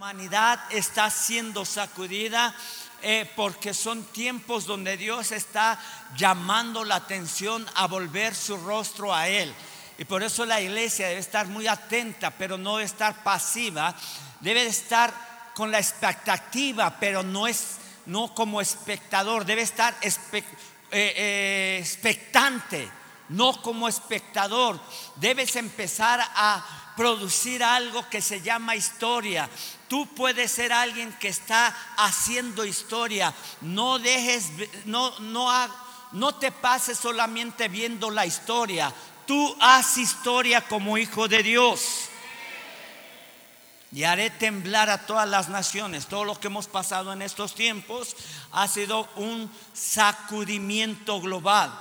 humanidad está siendo sacudida eh, porque son tiempos donde Dios está llamando la atención a volver su rostro a Él. Y por eso la iglesia debe estar muy atenta, pero no estar pasiva. Debe estar con la expectativa, pero no es no como espectador. Debe estar eh, eh, expectante, no como espectador. Debes empezar a producir algo que se llama historia. Tú puedes ser alguien que está haciendo historia. No dejes, no, no, no te pases solamente viendo la historia. Tú haz historia como hijo de Dios. Y haré temblar a todas las naciones. Todo lo que hemos pasado en estos tiempos ha sido un sacudimiento global.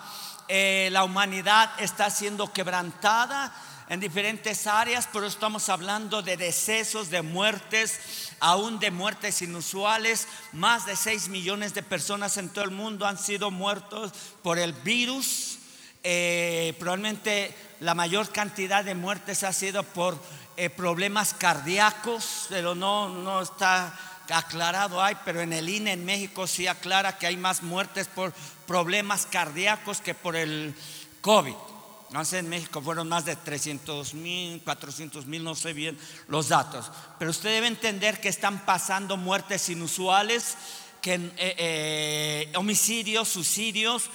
Eh, la humanidad está siendo quebrantada en diferentes áreas, pero estamos hablando de decesos, de muertes, aún de muertes inusuales. Más de 6 millones de personas en todo el mundo han sido muertos por el virus. Eh, probablemente la mayor cantidad de muertes ha sido por eh, problemas cardíacos, pero no, no está aclarado hay, pero en el INE en México sí aclara que hay más muertes por problemas cardíacos que por el COVID. No sé, en México fueron más de 300 mil, 400 mil, no sé bien los datos. Pero usted debe entender que están pasando muertes inusuales, que eh, eh, homicidios, suicidios.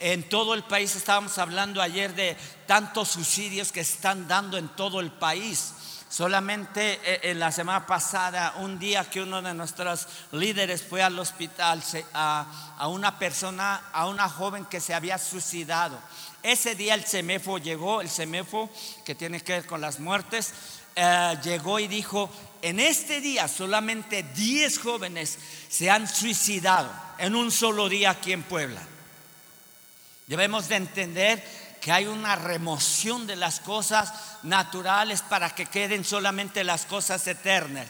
En todo el país estábamos hablando ayer de tantos suicidios que están dando en todo el país. Solamente eh, en la semana pasada, un día que uno de nuestros líderes fue al hospital a, una persona, a una joven que se había suicidado. Ese día el CEMEFO llegó, el CEMEFO que tiene que ver con las muertes, eh, llegó y dijo, en este día solamente 10 jóvenes se han suicidado en un solo día aquí en Puebla. Debemos de entender hay una remoción de las cosas naturales para que queden solamente las cosas eternas.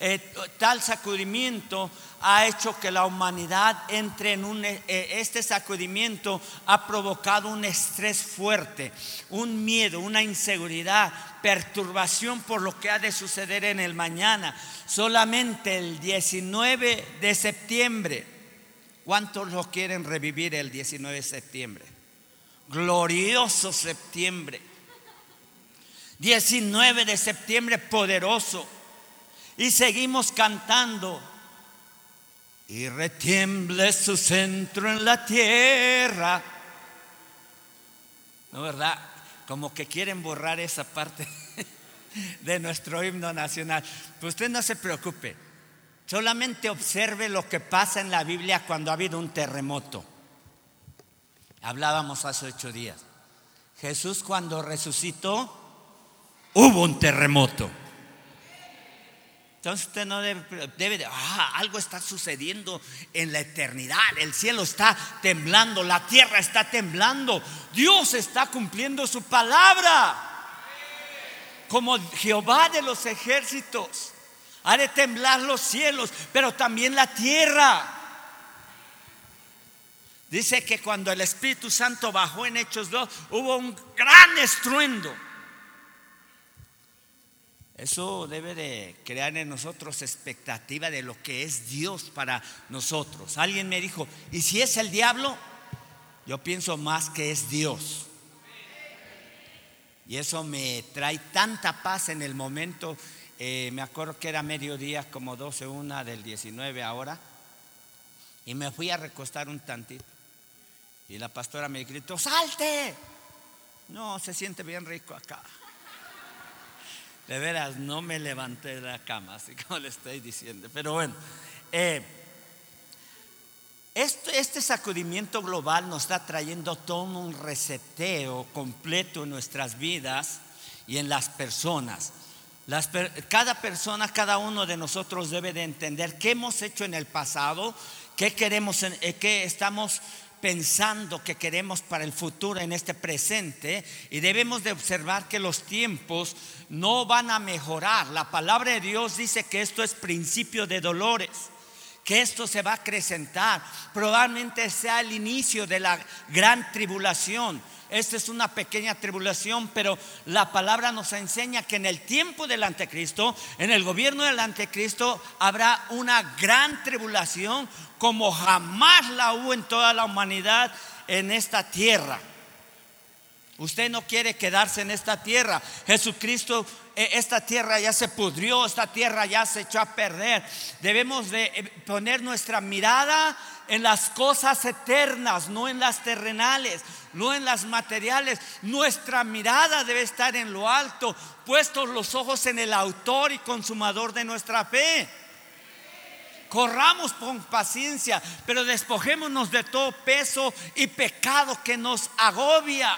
Eh, tal sacudimiento ha hecho que la humanidad entre en un... Eh, este sacudimiento ha provocado un estrés fuerte, un miedo, una inseguridad, perturbación por lo que ha de suceder en el mañana. Solamente el 19 de septiembre, ¿cuántos lo quieren revivir el 19 de septiembre? Glorioso septiembre. 19 de septiembre poderoso y seguimos cantando. Y retiemble su centro en la tierra. ¿No verdad? Como que quieren borrar esa parte de nuestro himno nacional. Pues usted no se preocupe. Solamente observe lo que pasa en la Biblia cuando ha habido un terremoto. Hablábamos hace ocho días. Jesús cuando resucitó, hubo un terremoto. Entonces usted no debe, debe de, ah, algo está sucediendo en la eternidad. El cielo está temblando, la tierra está temblando. Dios está cumpliendo su palabra. Como Jehová de los ejércitos. Ha de temblar los cielos, pero también la tierra. Dice que cuando el Espíritu Santo bajó en Hechos 2, hubo un gran estruendo. Eso debe de crear en nosotros expectativa de lo que es Dios para nosotros. Alguien me dijo, ¿y si es el diablo? Yo pienso más que es Dios. Y eso me trae tanta paz en el momento. Eh, me acuerdo que era mediodía, como 12, una del 19 ahora. Y me fui a recostar un tantito. Y la pastora me gritó, salte. No, se siente bien rico acá. De veras, no me levanté de la cama, así como le estoy diciendo. Pero bueno, eh, este, sacudimiento global nos está trayendo todo un reseteo completo en nuestras vidas y en las personas. cada persona, cada uno de nosotros debe de entender qué hemos hecho en el pasado, qué queremos, eh, qué estamos pensando que queremos para el futuro en este presente y debemos de observar que los tiempos no van a mejorar. La palabra de Dios dice que esto es principio de dolores, que esto se va a acrecentar. Probablemente sea el inicio de la gran tribulación. Esta es una pequeña tribulación, pero la palabra nos enseña que en el tiempo del anticristo, en el gobierno del anticristo, habrá una gran tribulación como jamás la hubo en toda la humanidad en esta tierra. Usted no quiere quedarse en esta tierra. Jesucristo, eh, esta tierra ya se pudrió, esta tierra ya se echó a perder. Debemos de eh, poner nuestra mirada en las cosas eternas, no en las terrenales, no en las materiales. Nuestra mirada debe estar en lo alto, puestos los ojos en el autor y consumador de nuestra fe. Corramos con paciencia, pero despojémonos de todo peso y pecado que nos agobia.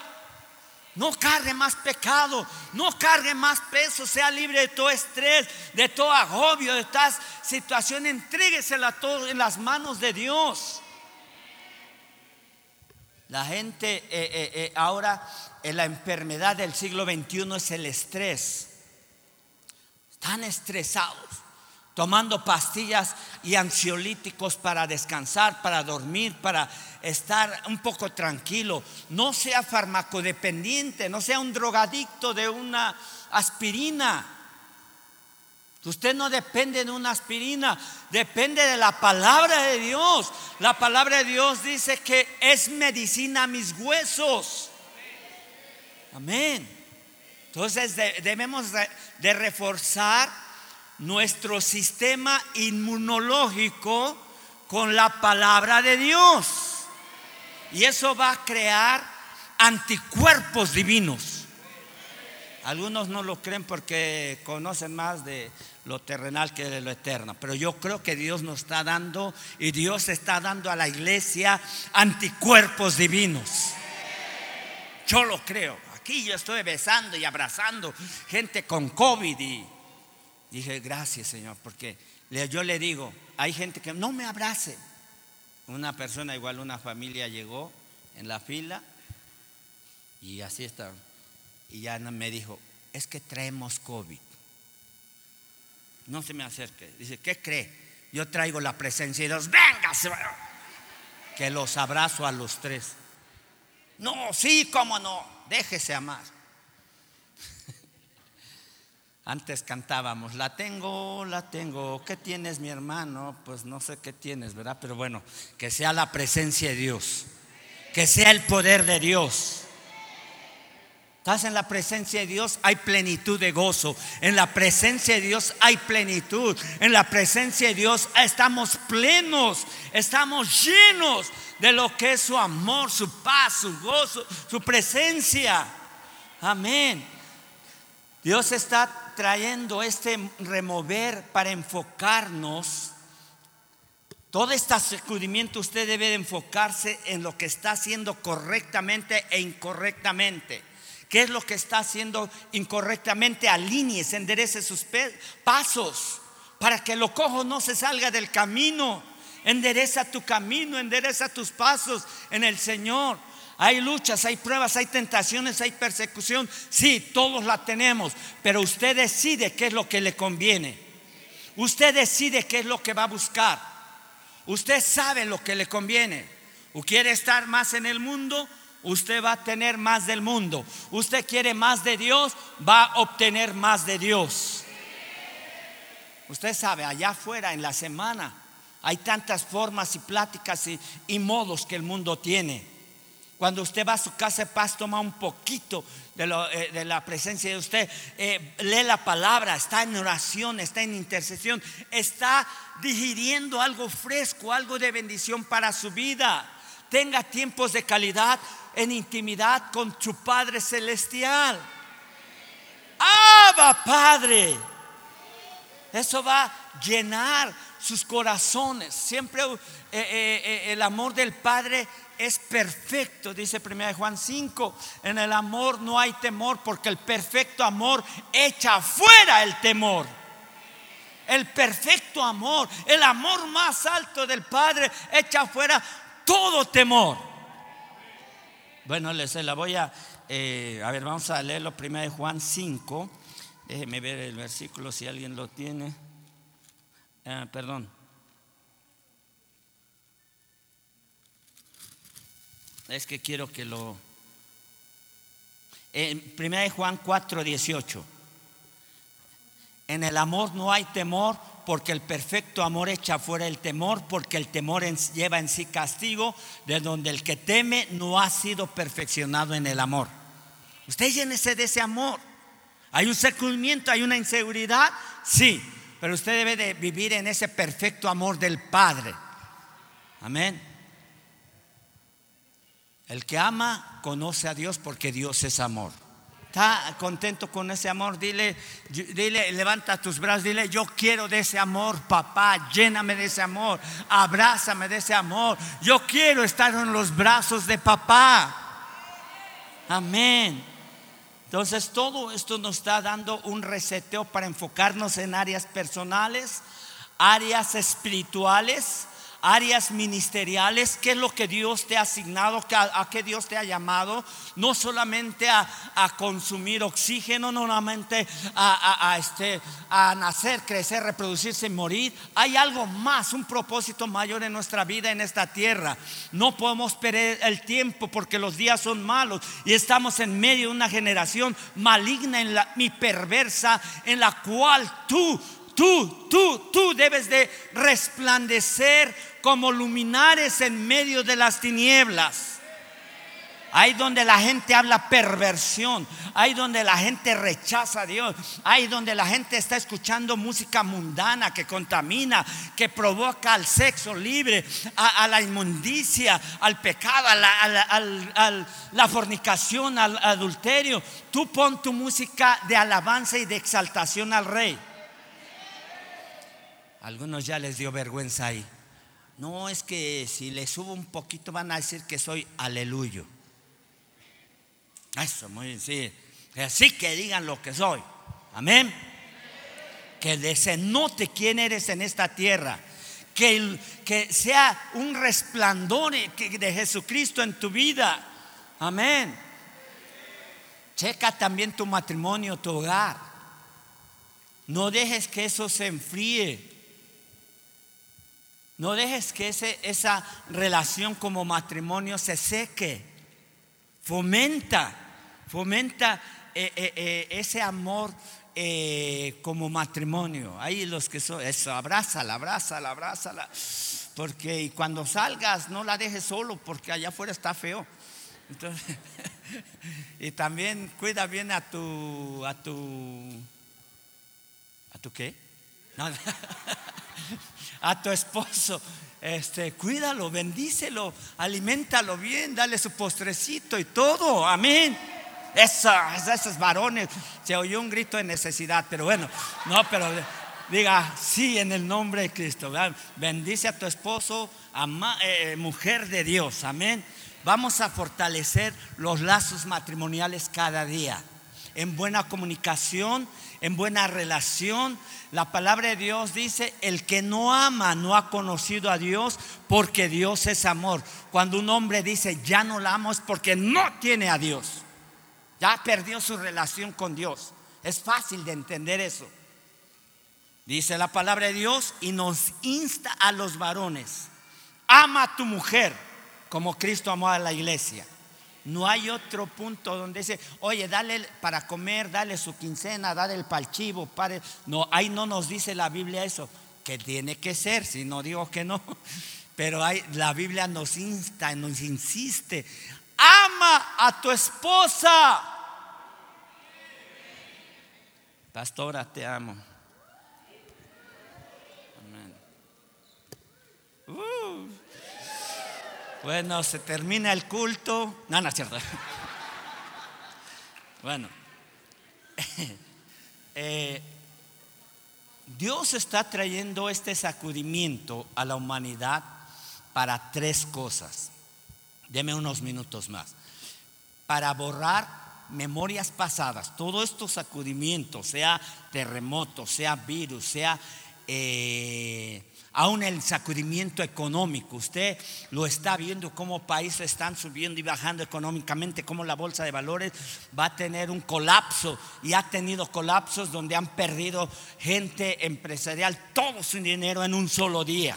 No cargue más pecado, no cargue más peso, sea libre de todo estrés, de todo agobio, de toda situación. Entréguesela todo en las manos de Dios. La gente eh, eh, eh, ahora la enfermedad del siglo XXI es el estrés. Están estresados, tomando pastillas y ansiolíticos para descansar, para dormir, para estar un poco tranquilo. No sea farmacodependiente, no sea un drogadicto de una aspirina. Usted no depende de una aspirina, depende de la palabra de Dios. La palabra de Dios dice que es medicina a mis huesos. Amén. Entonces debemos de reforzar nuestro sistema inmunológico con la palabra de Dios. Y eso va a crear anticuerpos divinos. Algunos no lo creen porque conocen más de lo terrenal que de lo eterno. Pero yo creo que Dios nos está dando y Dios está dando a la iglesia anticuerpos divinos. Yo lo creo. Aquí yo estoy besando y abrazando gente con COVID y dije, gracias Señor, porque yo le digo, hay gente que no me abrace. Una persona, igual una familia llegó en la fila y así está. Y ya me dijo, es que traemos COVID. No se me acerque. Dice, ¿qué cree? Yo traigo la presencia de Dios. Venga, que los abrazo a los tres. No, sí, cómo no. Déjese amar. Antes cantábamos, la tengo, la tengo. ¿Qué tienes, mi hermano? Pues no sé qué tienes, ¿verdad? Pero bueno, que sea la presencia de Dios. Que sea el poder de Dios. Estás en la presencia de Dios, hay plenitud de gozo. En la presencia de Dios hay plenitud. En la presencia de Dios estamos plenos, estamos llenos de lo que es su amor, su paz, su gozo, su presencia. Amén. Dios está trayendo este remover para enfocarnos. Todo este sacudimiento usted debe de enfocarse en lo que está haciendo correctamente e incorrectamente. ¿Qué es lo que está haciendo incorrectamente? Alíñese, enderece sus pasos para que lo cojo no se salga del camino. Endereza tu camino, endereza tus pasos en el Señor. Hay luchas, hay pruebas, hay tentaciones, hay persecución. Sí, todos la tenemos, pero usted decide qué es lo que le conviene. Usted decide qué es lo que va a buscar. Usted sabe lo que le conviene. ¿O quiere estar más en el mundo? usted va a tener más del mundo. Usted quiere más de Dios, va a obtener más de Dios. Usted sabe, allá afuera en la semana hay tantas formas y pláticas y, modos que el mundo tiene. Cuando usted va a su casa de paz, toma un poquito de, eh, la presencia de usted, eh, lee la palabra, está en oración, está en intercesión, está digiriendo algo fresco, algo de bendición para su vida. Tenga tiempos de calidad en intimidad con tu Padre Celestial. Abba Padre. Eso va a llenar sus corazones. Siempre eh, el amor del Padre es perfecto, dice 1 Juan 5. En el amor no hay temor porque el perfecto amor echa fuera el temor. El perfecto amor, el amor más alto del Padre echa fuera todo temor. Bueno, les la voy a, eh, a ver, vamos a leerlo primero de Juan 5. Déjeme ver el versículo si alguien lo tiene. Ah, perdón. Es que quiero que lo... En 1 Juan 4, 18. En el amor no hay temor, porque el perfecto amor echa fuera el temor, porque el temor lleva en sí castigo, de donde el que teme no ha sido perfeccionado en el amor. Usted llénese de ese amor. ¿Hay un sacudimiento? ¿Hay una inseguridad? Sí, pero usted debe de vivir en ese perfecto amor del Padre. Amén. El que ama conoce a Dios porque Dios es amor. ¿Está contento con ese amor? Dile, dile, levanta tus brazos, dile, yo quiero de ese amor, papá, lléname de ese amor, abrázame de ese amor. Yo quiero estar en los brazos de papá. Amén. Entonces todo esto nos está dando un reseteo para enfocarnos en áreas personales, áreas espirituales áreas ministeriales, qué es lo que Dios te ha asignado, a, qué Dios te ha llamado, no solamente a, consumir oxígeno, no solamente a, este, a nacer, crecer, reproducirse y morir. Hay algo más, un propósito mayor en nuestra vida en esta tierra. No podemos perder el tiempo porque los días son malos y estamos en medio de una generación maligna y perversa en la cual tú tú, tú, tú debes de resplandecer como luminares en medio de las tinieblas. Ahí donde la gente habla perversión, ahí donde la gente rechaza a Dios, ahí donde la gente está escuchando música mundana que contamina, que provoca al sexo libre, a, la inmundicia, al pecado, a la fornicación, al adulterio. Tú pon tu música de alabanza y de exaltación al rey. Algunos ya les dio vergüenza ahí. No es que si le subo un poquito van a decir que soy aleluyo. Eso, muy bien, sí. Así que digan lo que soy. Amén. Que se note quién eres en esta tierra. Que, que sea un resplandor de Jesucristo en tu vida. Amén. Checa también tu matrimonio, tu hogar. No dejes que eso se enfríe. No dejes que ese, esa relación como matrimonio se seque. Fomenta, fomenta eh, eh, eh, ese amor como matrimonio. Ahí los que son, eso, abrázala, abrázala, abrázala. Porque cuando salgas no la dejes solo porque allá afuera está feo. y también cuida bien a tu, a tu, ¿a tu qué? No, a tu esposo. Este, cuídalo, bendícelo, alimentalo bien, dale su postrecito y todo. Amén. esos varones, se oyó un grito de necesidad, pero bueno, no, pero diga sí en el nombre de Cristo. Bendice a tu esposo, eh, mujer de Dios. Amén. Vamos a fortalecer los lazos matrimoniales cada día en buena comunicación, en buena relación. La palabra de Dios dice, el que no ama no ha conocido a Dios porque Dios es amor. Cuando un hombre dice, ya no la amo es porque no tiene a Dios. Ya perdió su relación con Dios. Es fácil de entender eso. Dice la palabra de Dios y nos insta a los varones. Ama a tu mujer como Cristo amó a la iglesia. No hay otro punto donde dice, oye, dale para comer, dale su quincena, dale el palchivo. Pare. No, ahí no nos dice la Biblia eso, que tiene que ser, si no digo que no. Pero hay, la Biblia nos insta, nos insiste, ama a tu esposa. Pastora, te amo. Amén. Uh. Bueno, se termina el culto. No, no es cierto. Bueno, eh, Dios está trayendo este sacudimiento a la humanidad para tres cosas. Deme unos minutos más. Para borrar memorias pasadas, todo estos sacudimientos, sea terremoto, sea virus, sea eh, aún el sacudimiento económico. Usted lo está viendo cómo países están subiendo y bajando económicamente, cómo la bolsa de valores va a tener un colapso y ha tenido colapsos donde han perdido gente empresarial todo su dinero en un solo día.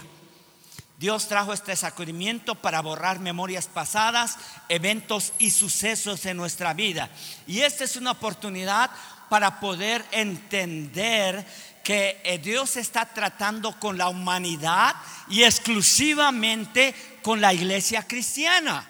Dios trajo este sacudimiento para borrar memorias pasadas, eventos y sucesos en nuestra vida. Y esta es una oportunidad para poder entender que eh, Dios está tratando con la humanidad y exclusivamente con la iglesia cristiana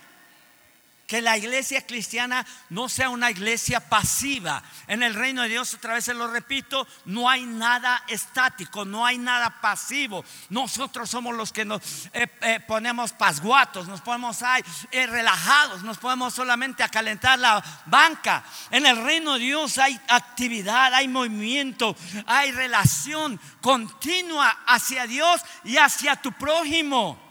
que la iglesia cristiana no sea una iglesia pasiva. En el reino de Dios, otra vez se lo repito, no hay nada estático, no hay nada pasivo. Nosotros somos los que nos eh, eh, ponemos pasguatos, nos ponemos ahí eh, relajados, nos ponemos solamente a calentar la banca. En el reino de Dios hay actividad, hay movimiento, hay relación continua hacia Dios y hacia tu prójimo.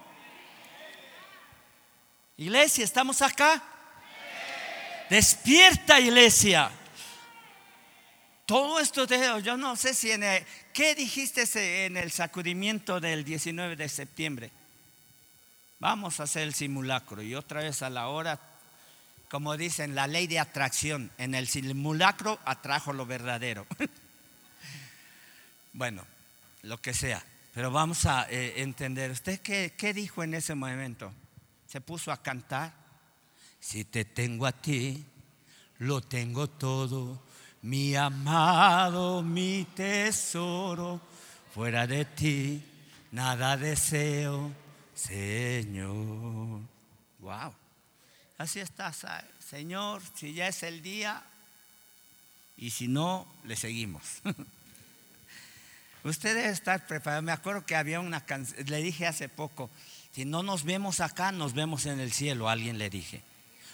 Iglesia, ¿estamos acá? Despierta, iglesia. Todo esto, de, yo no sé si en el, ¿qué dijiste en el sacudimiento del 19 de septiembre? Vamos a hacer el simulacro y otra vez a la hora, como dicen, la ley de atracción. En el simulacro atrajo lo verdadero. bueno, lo que sea. Pero vamos a eh, entender, ¿usted qué, qué dijo en ese momento? Se puso a cantar. Si te tengo a ti, lo tengo todo, mi amado, mi tesoro. Fuera de ti, nada deseo, Señor. Wow. Así está, Señor, si ya es el día, y si no, le seguimos. Usted debe estar preparado. Me acuerdo que había una canción, le dije hace poco, si no nos vemos acá, nos vemos en el cielo, alguien le dije.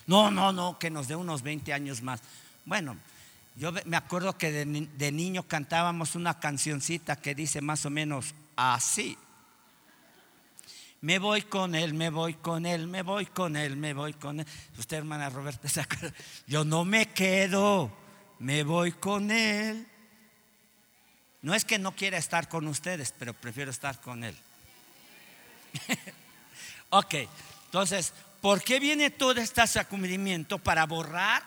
No, no, no, que nos dé unos 20 años más. Bueno, yo me acuerdo que de, niño cantábamos una cancioncita que dice más o menos así. Me voy con él, me voy con él, me voy con él, me voy con él. Usted, hermana Roberta, ¿se acuerda? Yo no me quedo, me voy con él. No es que no quiera estar con ustedes, pero prefiero estar con él. Ok, entonces, ¿por qué viene todo este sacudimiento? Para borrar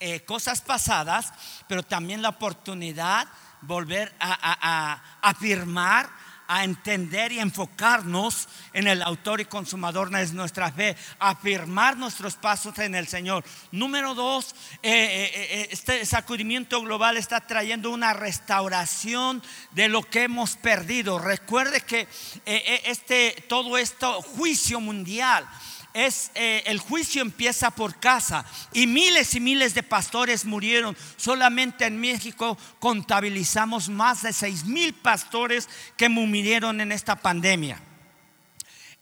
eh, cosas pasadas, pero también la oportunidad volver a, afirmar a entender y enfocarnos en el autor y consumador de nuestra fe, afirmar nuestros pasos en el Señor. Número dos, eh, eh, este sacudimiento global está trayendo una restauración de lo que hemos perdido. Recuerde que este, todo esto juicio mundial es eh, el juicio empieza por casa y miles y miles de pastores murieron. Solamente en México contabilizamos más de seis mil pastores que murieron en esta pandemia.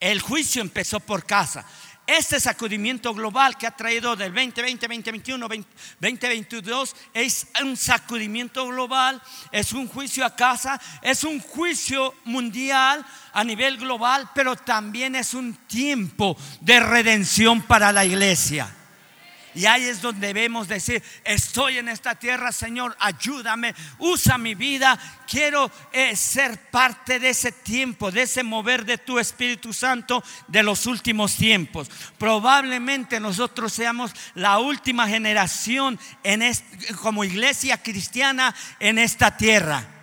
El juicio empezó por casa. Este sacudimiento global que ha traído del 2020, 2021, 2022 es un sacudimiento global, es un juicio a casa, es un juicio mundial a nivel global, pero también es un tiempo de redención para la iglesia. Y ahí es donde debemos decir, estoy en esta tierra, Señor, ayúdame, usa mi vida. Quiero eh, ser parte de ese tiempo, de ese mover de tu Espíritu Santo de los últimos tiempos. Probablemente nosotros seamos la última generación en como iglesia cristiana en esta tierra.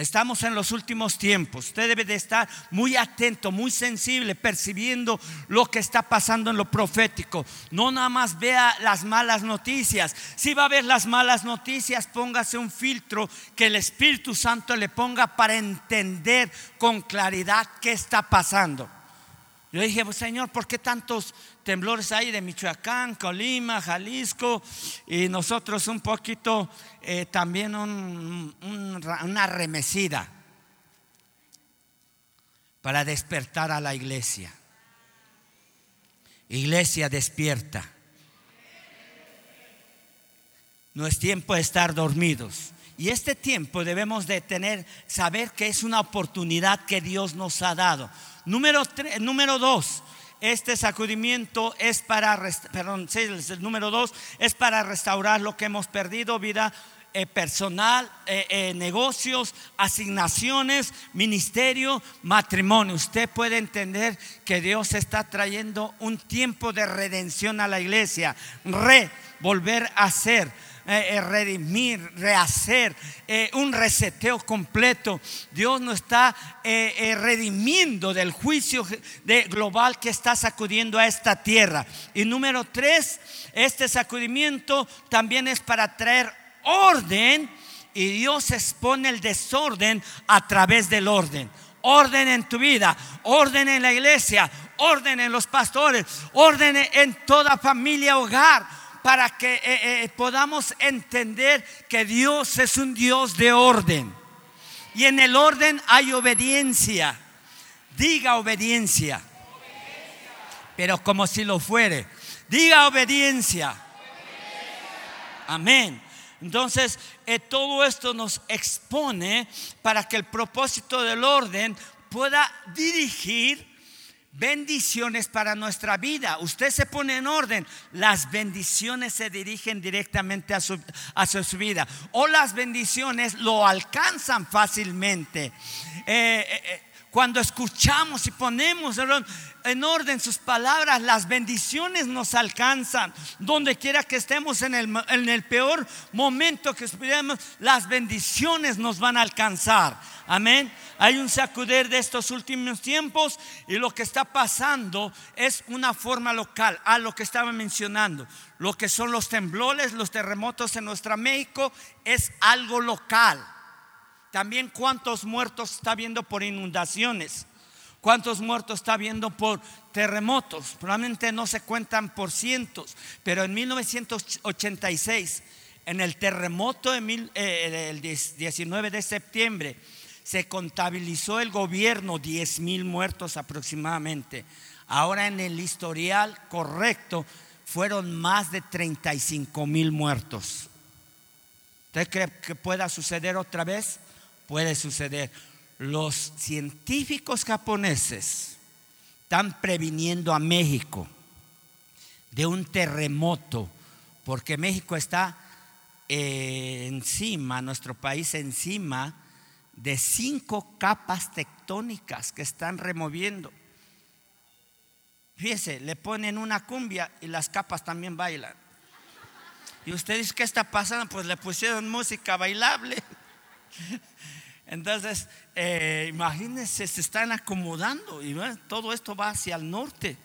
Estamos en los últimos tiempos. Usted debe de estar muy atento, muy sensible, percibiendo lo que está pasando en lo profético. No nada más vea las malas noticias. Si va a ver las malas noticias, póngase un filtro que el Espíritu Santo le ponga para entender con claridad qué está pasando. Yo dije, pues, Señor, ¿por qué tantos temblores hay de Michoacán, Colima, Jalisco? Y nosotros un poquito eh, también una remecida para despertar a la iglesia. Iglesia despierta. No es tiempo de estar dormidos. Y este tiempo debemos de tener, saber que es una oportunidad que Dios nos ha dado. Número, número dos, este sacudimiento es para, perdón, el número dos es para restaurar lo que hemos perdido, vida eh, personal, eh, eh, negocios, asignaciones, ministerio, matrimonio. Usted puede entender que Dios está trayendo un tiempo de redención a la iglesia, re, volver a ser eh, eh, redimir, rehacer, eh, un reseteo completo. Dios nos está redimiendo del juicio de, global que está sacudiendo a esta tierra. Y número tres, este sacudimiento también es para traer orden y Dios expone el desorden a través del orden. Orden en tu vida, orden en la iglesia, orden en los pastores, orden en toda familia, hogar, para que eh, eh, podamos entender que Dios es un Dios de orden. Y en el orden hay obediencia. Diga obediencia. Pero como si lo fuere. Diga obediencia. Amén. Entonces, eh, todo esto nos expone para que el propósito del orden pueda dirigir bendiciones para nuestra vida. Usted se pone en orden, las bendiciones se dirigen directamente a su, a su vida o las bendiciones lo alcanzan fácilmente. Eh, eh, cuando escuchamos y ponemos en orden sus palabras, las bendiciones nos alcanzan. Donde quiera que estemos en el, en el peor momento que estemos, las bendiciones nos van a alcanzar. Amén. Hay un sacudir de estos últimos tiempos y lo que está pasando es una forma local a lo que estaba mencionando. Lo que son los temblores, los terremotos en nuestra México es algo local. También cuántos muertos está viendo por inundaciones. ¿Cuántos muertos está viendo por terremotos? Probablemente no se cuentan por cientos, pero en 1986, en el terremoto del eh, 19 de septiembre, se contabilizó el gobierno 10 mil muertos aproximadamente. Ahora en el historial correcto fueron más de 35 mil muertos. ¿Usted cree que pueda suceder otra vez? Puede suceder. Los científicos japoneses están previniendo a México de un terremoto, porque México está eh, encima, nuestro país encima de cinco capas tectónicas que están removiendo. Fíjese, le ponen una cumbia y las capas también bailan. Y usted dice, ¿qué está pasando? Pues le pusieron música bailable. Entonces, eh, imagínense, se están acomodando y todo esto va hacia el norte.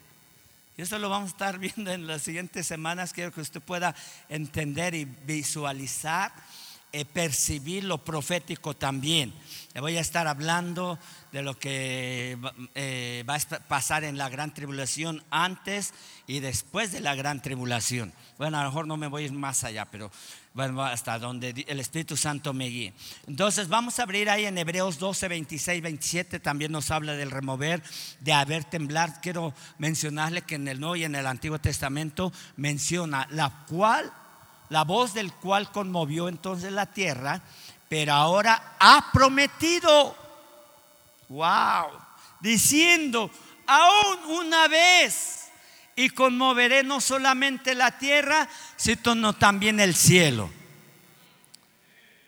Y eso lo vamos a estar viendo en las siguientes semanas. Quiero que usted pueda entender y visualizar, percibir lo profético también. Le voy a estar hablando de lo que eh, va a pasar en la gran tribulación antes y después de la gran tribulación. Bueno, a lo mejor no me voy a ir más allá, pero bueno, hasta donde el Espíritu Santo me guíe. Entonces vamos a abrir ahí en Hebreos 12, 26, 27, también nos habla del remover, de haber temblar. Quiero mencionarle que en el Nuevo y en el Antiguo Testamento menciona la cual, la voz del cual conmovió entonces la tierra, pero ahora ha prometido, wow, diciendo, aún una vez y conmoveré no solamente la tierra, sino también el cielo.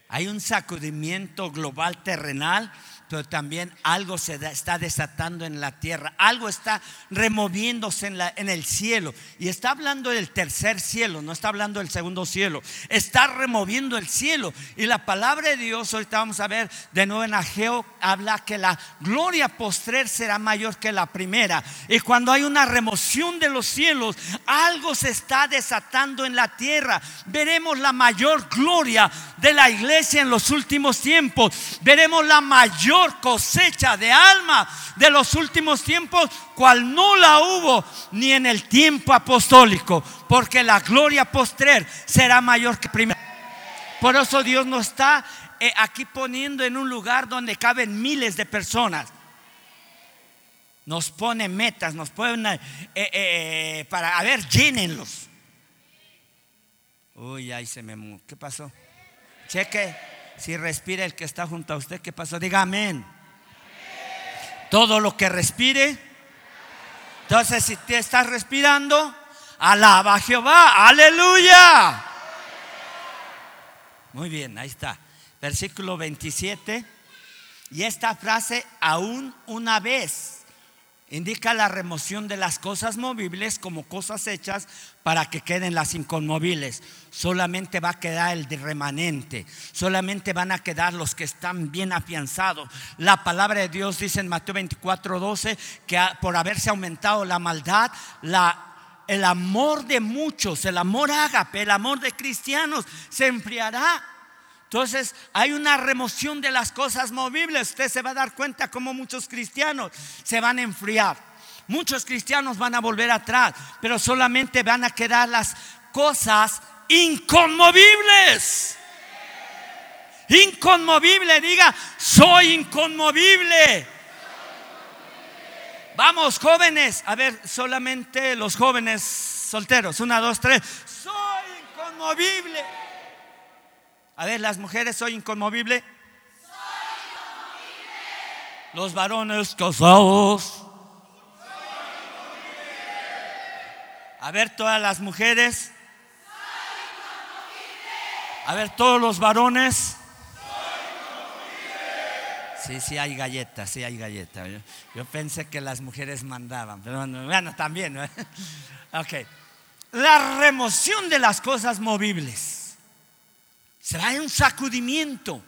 Hay un sacudimiento global terrenal pero también algo se está desatando en la tierra, algo está removiéndose en, en, el cielo. Y está hablando del tercer cielo, no está hablando del segundo cielo, está removiendo el cielo. Y la palabra de Dios, ahorita vamos a ver de nuevo en Ageo, habla que la gloria postrer será mayor que la primera. Y cuando hay una remoción de los cielos, algo se está desatando en la tierra. Veremos la mayor gloria de la iglesia en los últimos tiempos. Veremos la mayor cosecha de alma de los últimos tiempos, cual no la hubo ni en el tiempo apostólico, porque la gloria postrer será mayor que primero. Por eso Dios nos está eh, aquí poniendo en un lugar donde caben miles de personas. Nos pone metas, nos pone eh, eh, para, a ver, llénenlos. Uy, ahí se me... ¿Qué pasó? Cheque. Si respira el que está junto a usted, ¿qué pasó? Diga amén. Todo lo que respire. Entonces, si te estás respirando, alaba a Jehová. Aleluya. Muy bien, ahí está. Versículo 27. Y esta frase, aún una vez, indica la remoción de las cosas movibles como cosas hechas para que queden las inconmovibles. Solamente va a quedar el remanente, solamente van a quedar los que están bien afianzados. La palabra de Dios dice en Mateo 24, 12 que por haberse aumentado la maldad, el amor de muchos, el amor ágape, el amor de cristianos se enfriará. Entonces hay una remoción de las cosas movibles. Usted se va a dar cuenta como muchos cristianos se van a enfriar. Muchos cristianos van a volver atrás, pero solamente van a quedar las cosas inconmovibles. Inconmovible, diga, soy inconmovible. Vamos, jóvenes. A ver, solamente los jóvenes solteros. Una, dos, tres. Soy inconmovible. A ver, las mujeres, ¿soy inconmovible? Soy inconmovible. Los varones casados. A ver, todas las mujeres. A ver, todos los varones. Sí, sí hay galletas, sí hay galletas. Yo, pensé que las mujeres mandaban, pero bueno, también. Ok. La remoción de las cosas movibles. Será un sacudimiento.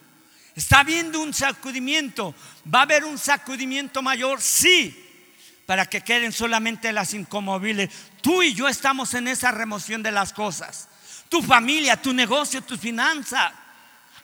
¿Está habiendo un sacudimiento? ¿Va a haber un sacudimiento mayor? Sí, para que queden solamente las incomovibles. Tú y yo estamos en esa remoción de las cosas. Tu familia, tu negocio, tu finanza.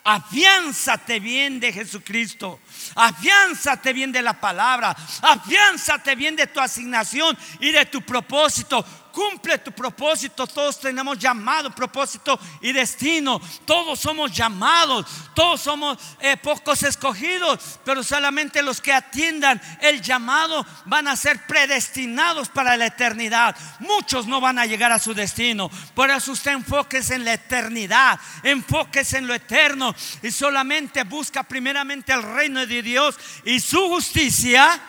Afiánzate bien de Jesucristo. Afiánzate bien de la palabra. Afiánzate bien de tu asignación y de tu propósito cumple tu propósito. Todos tenemos llamado, propósito y destino. Todos somos llamados, todos somos eh, pocos escogidos, pero solamente los que atiendan el llamado van a ser predestinados para la eternidad. Muchos no van a llegar a su destino. Por eso usted enfóquese en la eternidad, enfóquese en lo eterno y solamente busca primeramente el reino de Dios y su justicia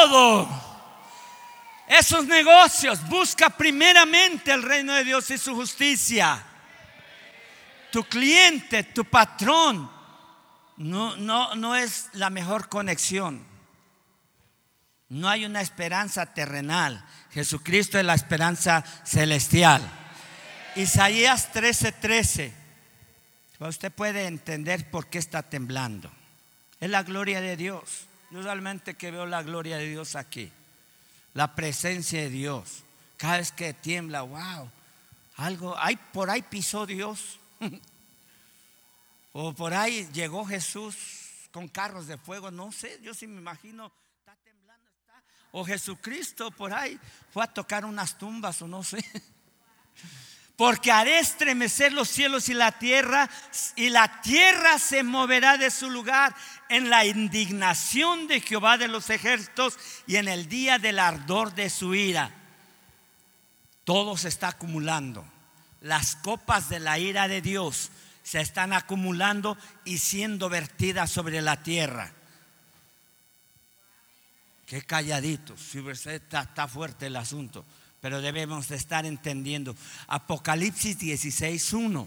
todo. Esos negocios, busca primeramente el reino de Dios y su justicia. Tu cliente, tu patrón, no, no, no es la mejor conexión. No hay una esperanza terrenal. Jesucristo es la esperanza celestial. Isaías 13:13. 13. Usted puede entender por qué está temblando. Es la gloria de Dios. Yo realmente que veo la gloria de Dios aquí, la presencia de Dios. Cada vez que tiembla, wow, algo, hay, por ahí pisó Dios. o por ahí llegó Jesús con carros de fuego, no sé, yo sí me imagino, está temblando. O Jesucristo por ahí fue a tocar unas tumbas o no sé. Porque haré estremecer los cielos y la tierra, y la tierra se moverá de su lugar en la indignación de Jehová de los ejércitos y en el día del ardor de su ira. Todo se está acumulando. Las copas de la ira de Dios se están acumulando y siendo vertidas sobre la tierra. Qué calladito, si está, está fuerte el asunto, pero debemos de estar entendiendo. Apocalipsis 16.1.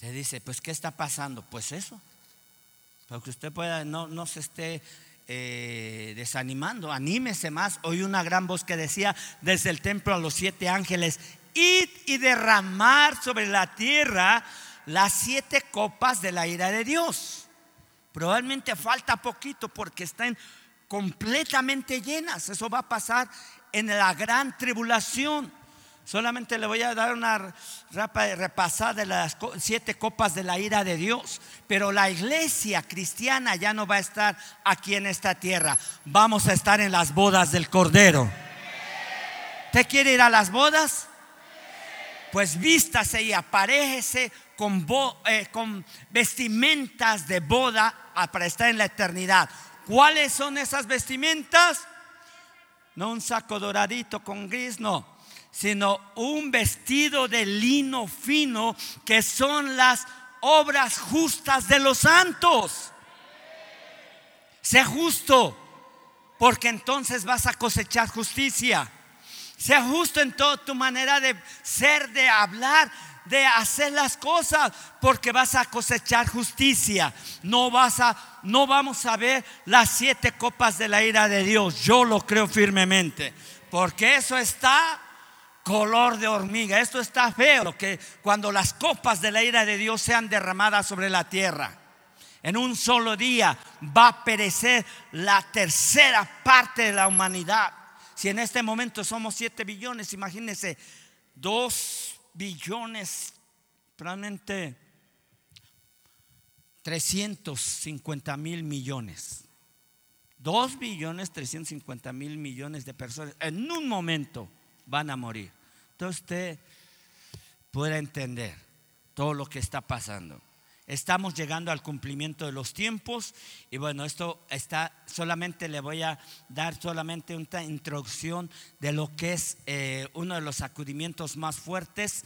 Te dice, pues ¿qué está pasando? Pues eso, para que usted pueda, no, no se esté eh, desanimando, anímese más. Oí una gran voz que decía desde el templo a los siete ángeles, id y derramar sobre la tierra las siete copas de la ira de Dios. Probablemente falta poquito porque están completamente llenas. Eso va a pasar en la gran tribulación. Solamente le voy a dar una repasada de las siete copas de la ira de Dios. Pero la iglesia cristiana ya no va a estar aquí en esta tierra. Vamos a estar en las bodas del Cordero. ¿Usted quiere ir a las bodas? Pues vístase y aparéjese con, eh, con vestimentas de boda para estar en la eternidad. ¿Cuáles son esas vestimentas? No un saco doradito con gris, no sino un vestido de lino fino que son las obras justas de los santos. Sea justo, porque entonces vas a cosechar justicia. Sea justo en toda tu manera de ser, de hablar, de hacer las cosas porque vas a cosechar justicia. No vas a no vamos a ver las siete copas de la ira de Dios. Yo lo creo firmemente, porque eso está color de hormiga. Esto está feo, que cuando las copas de la ira de Dios sean derramadas sobre la tierra. En un solo día va a perecer la tercera parte de la humanidad. Si en este momento somos 7 billones, imagínense, 2 billones, probablemente 350 mil millones. 2 billones 350 mil millones de personas en un momento van a morir. Entonces usted puede entender todo lo que está pasando. Estamos llegando al cumplimiento de los tiempos y bueno, esto está, solamente le voy a dar solamente una introducción de lo que es eh, uno de los sacudimientos más fuertes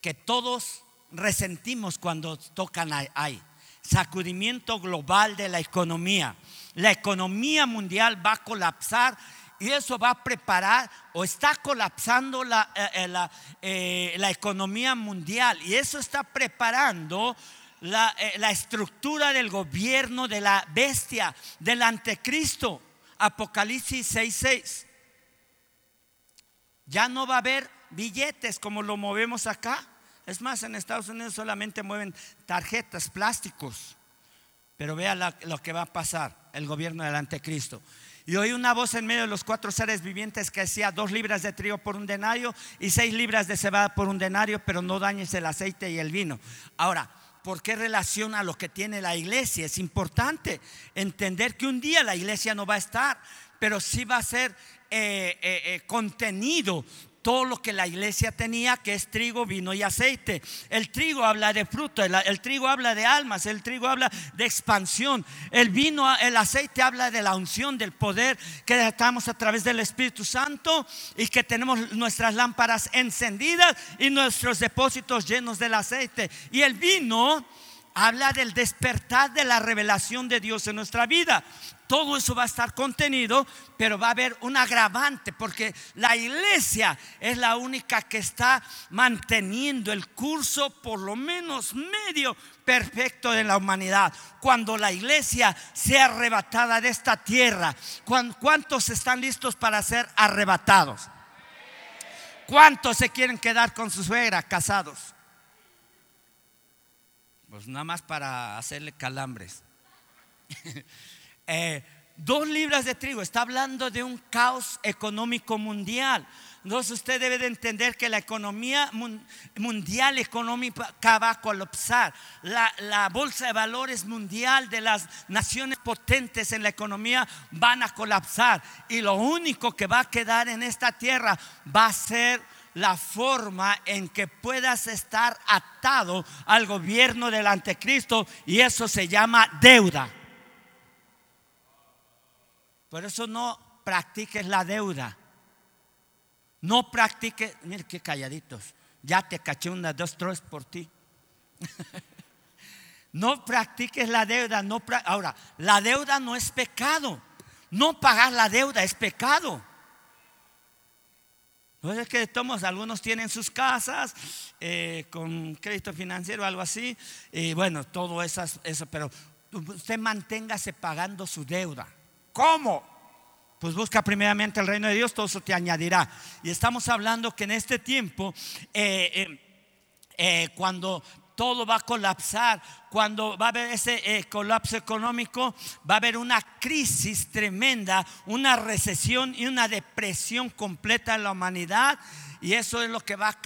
que todos resentimos cuando tocan ahí. Sacudimiento global de la economía. La economía mundial va a colapsar y eso va a preparar o está colapsando la, eh, eh, la economía mundial y eso está preparando eh, la, estructura del gobierno de la bestia, del anticristo. Apocalipsis 6:6. Ya no va a haber billetes como lo movemos acá. Es más, en Estados Unidos solamente mueven tarjetas, plásticos. Pero vea lo que va a pasar, el gobierno del anticristo. Y oí una voz en medio de los cuatro seres vivientes que decía dos libras de trigo por un denario y seis libras de cebada por un denario, pero no dañes el aceite y el vino. Ahora, ¿Por qué relaciona lo que tiene la iglesia? Es importante entender que un día la iglesia no va a estar, pero sí va a ser eh, eh, eh, contenido todo lo que la iglesia tenía, que es trigo, vino y aceite. El trigo habla de fruto, el, trigo habla de almas, el trigo habla de expansión. El vino, el aceite habla de la unción, del poder que estamos a través del Espíritu Santo y que tenemos nuestras lámparas encendidas y nuestros depósitos llenos del aceite. Y el vino habla del despertar de la revelación de Dios en nuestra vida. Todo eso va a estar contenido, pero va a haber un agravante porque la iglesia es la única que está manteniendo el curso por lo menos medio perfecto de la humanidad. Cuando la iglesia sea arrebatada de esta tierra, ¿cuántos están listos para ser arrebatados? ¿Cuántos se quieren quedar con su suegra casados? Pues nada más para hacerle calambres. Eh, dos libras de trigo, está hablando de un caos económico mundial. Entonces usted debe de entender que la economía mundial económica va a colapsar. La, la, bolsa de valores mundial de las naciones potentes en la economía van a colapsar. Y lo único que va a quedar en esta tierra va a ser la forma en que puedas estar atado al gobierno del anticristo y eso se llama deuda. Por eso no practiques la deuda. No practiques, mire qué calladitos. Ya te caché una, dos, tres por ti. no practiques la deuda. No Ahora, la deuda no es pecado. No pagar la deuda es pecado. Pues es que tomos, algunos tienen sus casas eh, con crédito financiero o algo así, y bueno, todo eso, pero usted manténgase pagando su deuda. ¿Cómo? Pues busca primeramente el reino de Dios, todo eso te añadirá. Y estamos hablando que en este tiempo, eh, eh, cuando todo va a colapsar, cuando va a haber ese eh, colapso económico, va a haber una crisis tremenda, una recesión y una depresión completa en la humanidad. Y eso es lo que va a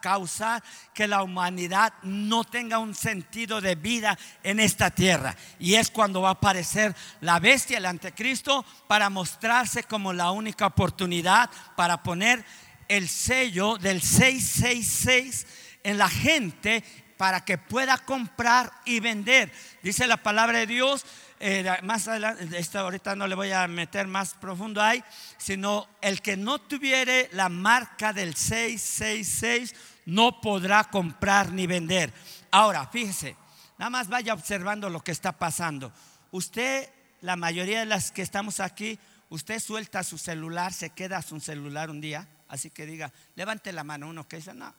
causar que la humanidad no tenga un sentido de vida en esta tierra. Y es cuando va a aparecer la bestia, el anticristo, para mostrarse como la única oportunidad para poner el sello del 666 en la gente para que pueda comprar y vender. Dice la palabra de Dios, eh, más adelante, ahorita no le voy a meter más profundo ahí, sino el que no tuviere la marca del 666 no podrá comprar ni vender. Ahora, fíjese, nada más vaya observando lo que está pasando. Usted, la mayoría de las que estamos aquí, usted suelta su celular, se queda su celular un día, así que diga, levante la mano uno que dice, no,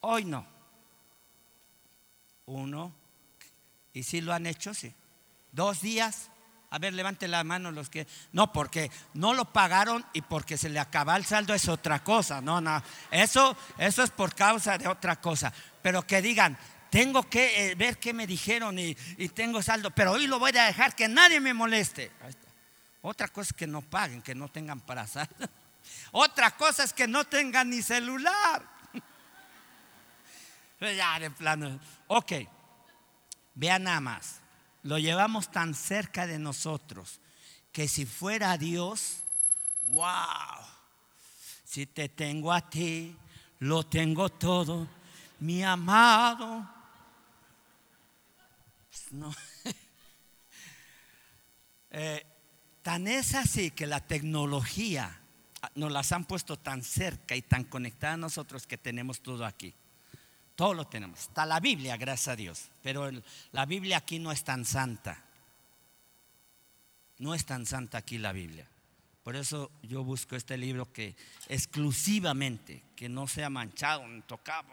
hoy no. Uno. ¿Y si lo han hecho? Sí. Dos días. A ver, levante la mano los que... No, porque no lo pagaron y porque se le acaba el saldo es otra cosa. No, no. Eso, eso es por causa de otra cosa. Pero que digan, tengo que eh, ver qué me dijeron y, y, tengo saldo, pero hoy lo voy a dejar que nadie me moleste. Otra cosa es que no paguen, que no tengan para saldo. Otra cosa es que no tengan ni celular. ya, de plano. Ok, vean nada más lo llevamos tan cerca de nosotros que si fuera Dios, wow, si te tengo a ti, lo tengo todo, mi amado. No. Eh, tan es así que la tecnología nos las han puesto tan cerca y tan conectada a nosotros que tenemos todo aquí. Todo lo tenemos. Está la Biblia, gracias a Dios. Pero la Biblia aquí no es tan santa. No es tan santa aquí la Biblia. Por eso yo busco este libro que exclusivamente, que no sea manchado, tocado.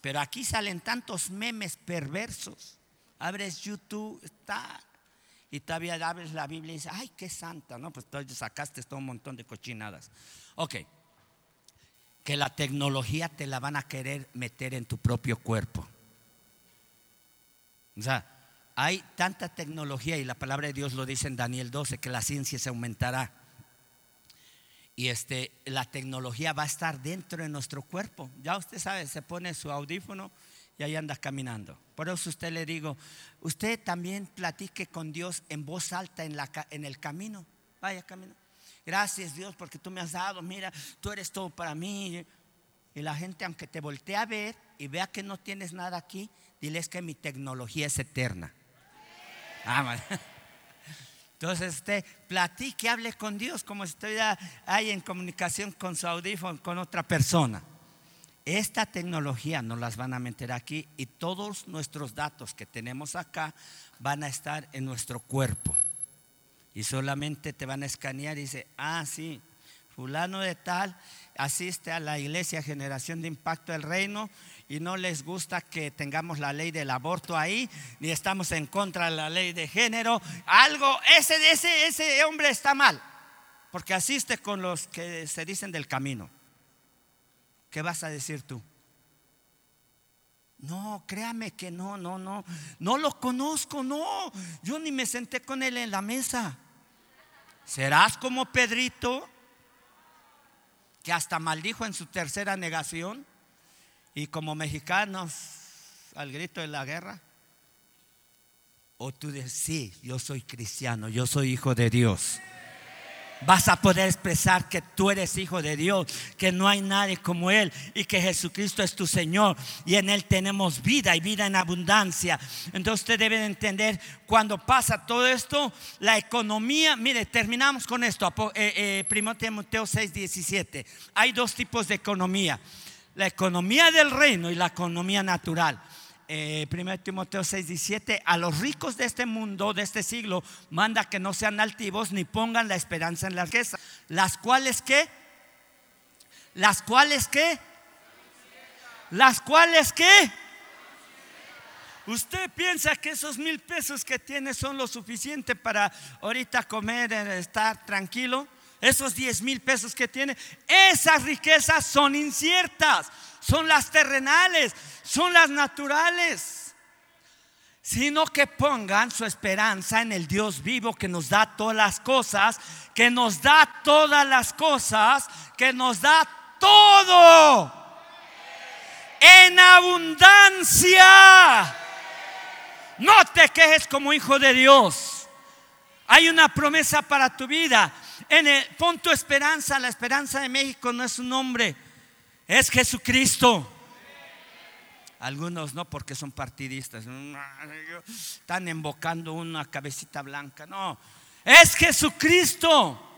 Pero aquí salen tantos memes perversos. Abres YouTube, está. Y todavía abres la Biblia y dices, ay, qué santa, ¿no? Pues sacaste todo un montón de cochinadas. Ok que la tecnología te la van a querer meter en tu propio cuerpo. O sea, hay tanta tecnología y la palabra de Dios lo dice en Daniel 12 que la ciencia se aumentará. Y este la tecnología va a estar dentro de nuestro cuerpo. Ya usted sabe, se pone su audífono y ahí anda caminando. Por eso usted le digo, usted también platique con Dios en voz alta en, la, en el camino. Vaya camino. Gracias Dios porque tú me has dado, mira, tú eres todo para mí. Y la gente, aunque te voltee a ver y vea que no tienes nada aquí, diles que mi tecnología es eterna. Ah, Entonces usted platique, hable con Dios como si estuviera ahí en comunicación con su audífono, con otra persona. Esta tecnología nos las van a meter aquí y todos nuestros datos que tenemos acá van a estar en nuestro cuerpo y solamente te van a escanear y dice, ah, sí, fulano de tal asiste a la iglesia Generación de Impacto del Reino y no les gusta que tengamos la ley del aborto ahí, ni estamos en contra de la ley de género. Algo, ese, ese, ese hombre está mal, porque asiste con los que se dicen del camino. ¿Qué vas a decir tú? No, créame que no, no, no. No lo conozco, no. Yo ni me senté con él en la mesa. ¿Serás como Pedrito, que hasta maldijo en su tercera negación? Y como mexicanos, al grito de la guerra. O tú dices, sí, yo soy cristiano, yo soy hijo de Dios vas a poder expresar que tú eres hijo de Dios, que no hay nadie como Él y que Jesucristo es tu Señor y en Él tenemos vida y vida en abundancia. Entonces usted debe entender cuando pasa todo esto, la economía, mire, terminamos con esto, eh, eh, Timoteo 6, 17. Hay dos tipos de economía, la economía del reino y la economía natural eh, 1 Timoteo 6, 17, a los ricos de este mundo, de este siglo, manda que no sean altivos ni pongan la esperanza en la riqueza. Las cuales que, las cuales que, las cuales que. ¿Usted piensa que esos mil pesos que tiene son lo suficiente para ahorita comer, eh, estar tranquilo? Esos diez mil pesos que tiene, esas riquezas son inciertas son las terrenales, son las naturales, sino que pongan su esperanza en el Dios vivo que nos da todas las cosas, que nos da todas las cosas, que nos da todo en abundancia. No te quejes como hijo de Dios. Hay una promesa para tu vida. En el, pon tu esperanza. La esperanza de México no es un nombre es Jesucristo. Algunos no porque son partidistas, están invocando una cabecita blanca. No, es Jesucristo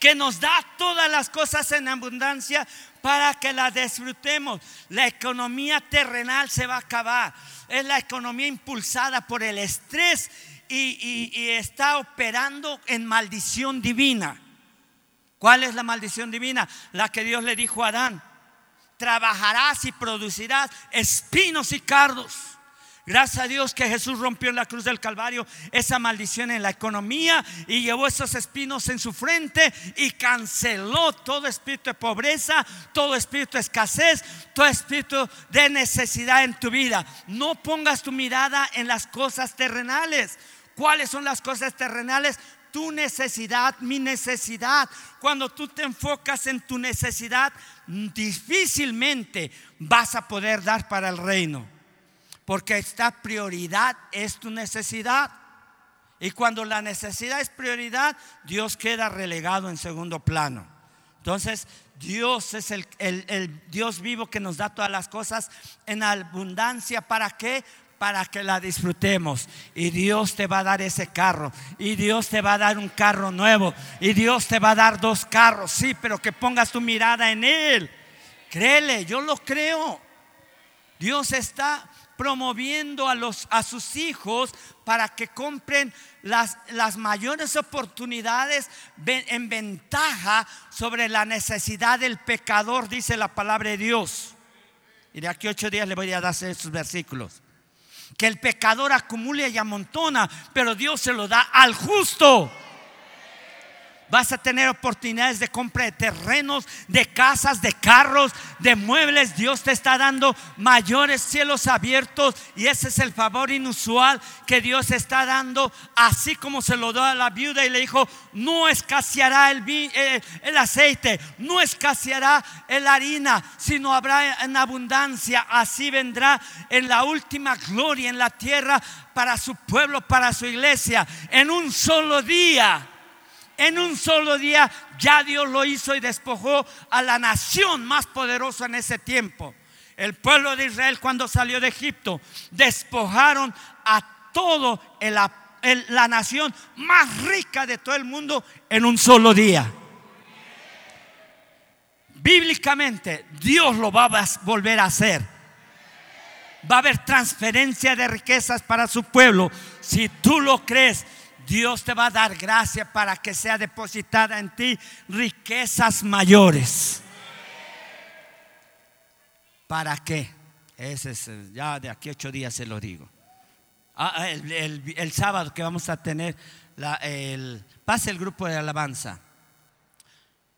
que nos da todas las cosas en abundancia para que las disfrutemos. La economía terrenal se va a acabar. Es la economía impulsada por el estrés y, está operando en maldición divina. ¿Cuál es la maldición divina? La que Dios le dijo a Adán. trabajarás y producirás espinos y cardos. Gracias a Dios que Jesús rompió en la cruz del Calvario esa maldición en la economía y llevó esos espinos en su frente y canceló todo espíritu de pobreza, todo espíritu de escasez, todo espíritu de necesidad en tu vida. No pongas tu mirada en las cosas terrenales. ¿Cuáles son las cosas terrenales? tu necesidad, mi necesidad. Cuando tú te enfocas en tu necesidad, difícilmente vas a poder dar para el reino. Porque esta prioridad es tu necesidad. Y cuando la necesidad es prioridad, Dios queda relegado en segundo plano. Entonces, Dios es el, Dios vivo que nos da todas las cosas en abundancia. ¿Para qué? Para que la disfrutemos. Y Dios te va a dar ese carro. Y Dios te va a dar un carro nuevo. Y Dios te va a dar dos carros. Sí, pero que pongas tu mirada en Él. Créele, yo lo creo. Dios está promoviendo a, los, a sus hijos para que compren las, las mayores oportunidades en ventaja sobre la necesidad del pecador, dice la palabra de Dios. Y de aquí ocho días le voy a dar esos versículos. Que el pecador acumule y amontona, pero Dios se lo da al justo. Vas a tener oportunidades de compra de terrenos, de casas, de carros, de muebles. Dios te está dando mayores cielos abiertos y ese es el favor inusual que Dios está dando, así como se lo dio a la viuda y le dijo, no escaseará el, eh, el aceite, no escaseará la harina, sino habrá en abundancia. Así vendrá en la última gloria en la tierra para su pueblo, para su iglesia, en un solo día en un solo día ya Dios lo hizo y despojó a la nación más poderosa en ese tiempo. El pueblo de Israel cuando salió de Egipto despojaron a todo la nación más rica de todo el mundo en un solo día. Bíblicamente Dios lo va a volver a hacer. Va a haber transferencia de riquezas para su pueblo. Si tú lo crees, Dios te va a dar gracia para que sea depositada en ti riquezas mayores. ¿Para qué? Ese es, ya de aquí ocho días se lo digo. Ah, ah, el, sábado que vamos a tener, el, pase el grupo de alabanza.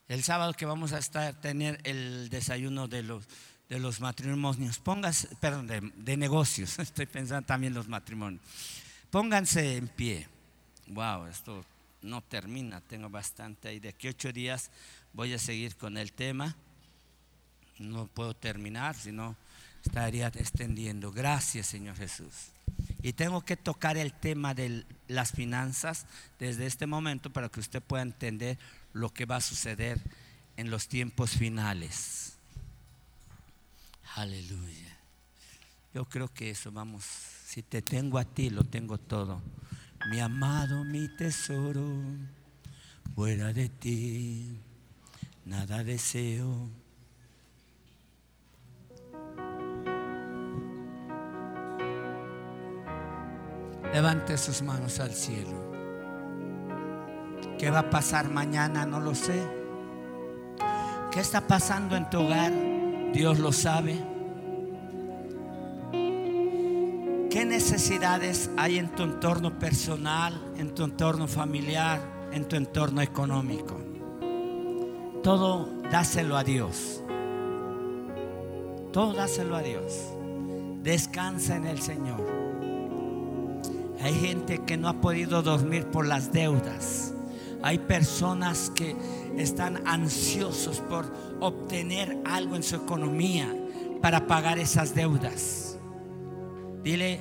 El sábado que vamos a estar, tener el desayuno de los, de los matrimonios. Pónganse, perdón, de, de negocios. Estoy pensando también los matrimonios. Pónganse en pie. Wow, esto no termina, tengo bastante. Y de aquí ocho días voy a seguir con el tema. No puedo terminar, sino estaría extendiendo. Gracias, Señor Jesús. Y tengo que tocar el tema de las finanzas desde este momento para que usted pueda entender lo que va a suceder en los tiempos finales. Aleluya. Yo creo que eso, vamos, si te tengo a ti, lo tengo todo mi amado, mi tesoro, fuera de ti, nada deseo. Levante sus manos al cielo. ¿Qué va a pasar mañana? No lo sé. ¿Qué está pasando en tu hogar? Dios lo sabe. Necesidades hay en tu entorno personal, en tu entorno familiar, en tu entorno económico? Todo dáselo a Dios. Todo dáselo a Dios. Descansa en el Señor. Hay gente que no ha podido dormir por las deudas. Hay personas que están ansiosos por obtener algo en su economía para pagar esas deudas. Dile,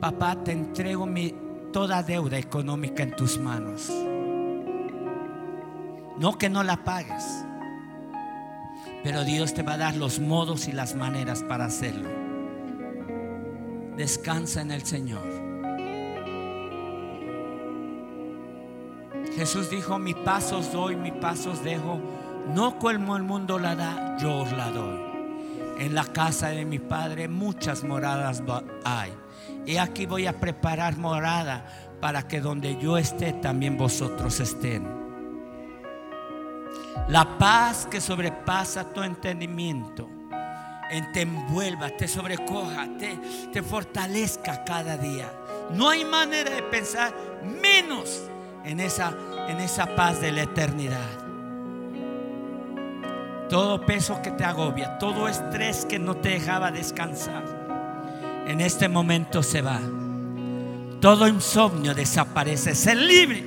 papá, te entrego mi, toda deuda económica en tus manos. No que no la pagues, pero Dios te va a dar los modos y las maneras para hacerlo. Descansa en el Señor. Jesús dijo, mi paso os doy, mi paso os dejo. No como el mundo la da, yo os la doy. En la casa de mi Padre muchas moradas hay. Y aquí voy a preparar morada para que donde yo esté también vosotros estén. La paz que sobrepasa tu entendimiento te envuelva, te sobrecoja, te, te fortalezca cada día. No hay manera de pensar menos en esa, en esa paz de la eternidad. Todo peso que te agobia, todo estrés que no te dejaba descansar, en este momento se va. Todo insomnio desaparece. Ser libre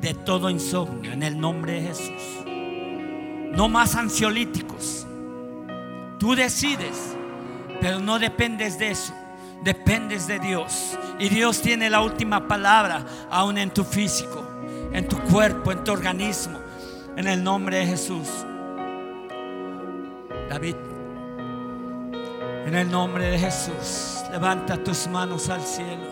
de todo insomnio en el nombre de Jesús. No más ansiolíticos. Tú decides, pero no dependes de eso. Dependes de Dios. Y Dios tiene la última palabra aún en tu físico, en tu cuerpo, en tu organismo. En el nombre de Jesús. David, en el nombre de Jesús, levanta tus manos al cielo.